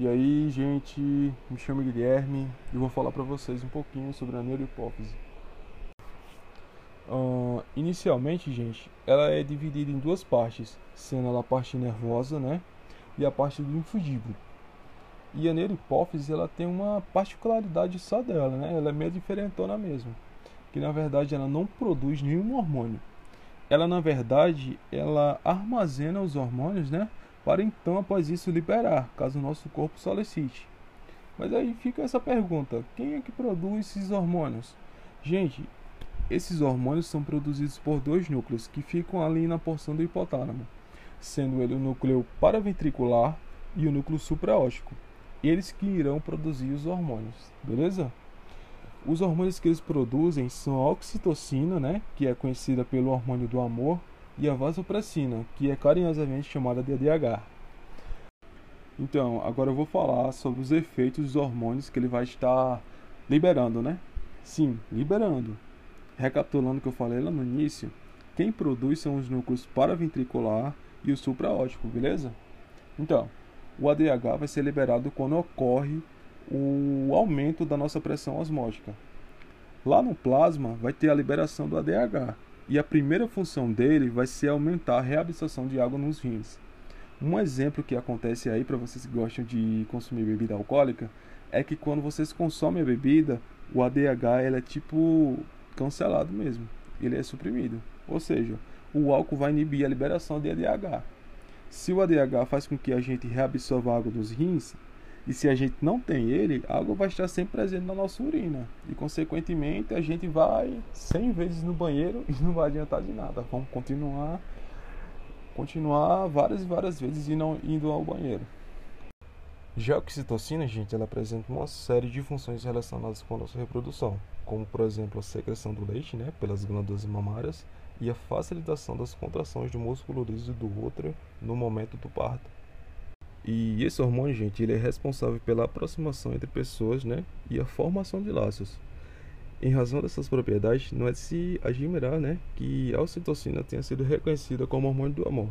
E aí, gente, me chamo Guilherme e vou falar para vocês um pouquinho sobre a neurohipófise. Uh, inicialmente, gente, ela é dividida em duas partes, sendo a parte nervosa, né, e a parte do infundíbulo. E a neurohipófise, ela tem uma particularidade só dela, né? Ela é meio diferentona mesmo, que na verdade ela não produz nenhum hormônio. Ela na verdade, ela armazena os hormônios, né? Para então após isso liberar, caso o nosso corpo solicite. Mas aí fica essa pergunta: quem é que produz esses hormônios? Gente, esses hormônios são produzidos por dois núcleos que ficam ali na porção do hipotálamo, sendo ele o núcleo paraventricular e o núcleo supraóptico. Eles que irão produzir os hormônios, beleza? Os hormônios que eles produzem são a oxitocina, né, que é conhecida pelo hormônio do amor, e a vasopressina, que é carinhosamente chamada de ADH. Então, agora eu vou falar sobre os efeitos dos hormônios que ele vai estar liberando, né? Sim, liberando. Recapitulando o que eu falei lá no início, quem produz são os núcleos paraventricular e o supraótico, beleza? Então, o ADH vai ser liberado quando ocorre o aumento da nossa pressão osmótica. Lá no plasma vai ter a liberação do ADH, e a primeira função dele vai ser aumentar a reabsorção de água nos rins. Um exemplo que acontece aí para vocês que gostam de consumir bebida alcoólica é que quando vocês consomem a bebida, o ADH ele é tipo cancelado mesmo, ele é suprimido. Ou seja, o álcool vai inibir a liberação de ADH. Se o ADH faz com que a gente reabsorva água dos rins, e se a gente não tem ele, a água vai estar sempre presente na nossa urina. E consequentemente a gente vai 100 vezes no banheiro e não vai adiantar de nada. Vamos continuar continuar várias e várias vezes e não indo ao banheiro. Já a oxitocina, gente, ela apresenta uma série de funções relacionadas com a nossa reprodução, como por exemplo a secreção do leite, né, pelas glândulas mamárias e a facilitação das contrações do músculo liso do útero no momento do parto. E esse hormônio, gente, ele é responsável pela aproximação entre pessoas, né, e a formação de laços. Em razão dessas propriedades, não é de se admirar, né, que a ocitocina tenha sido reconhecida como hormônio do amor.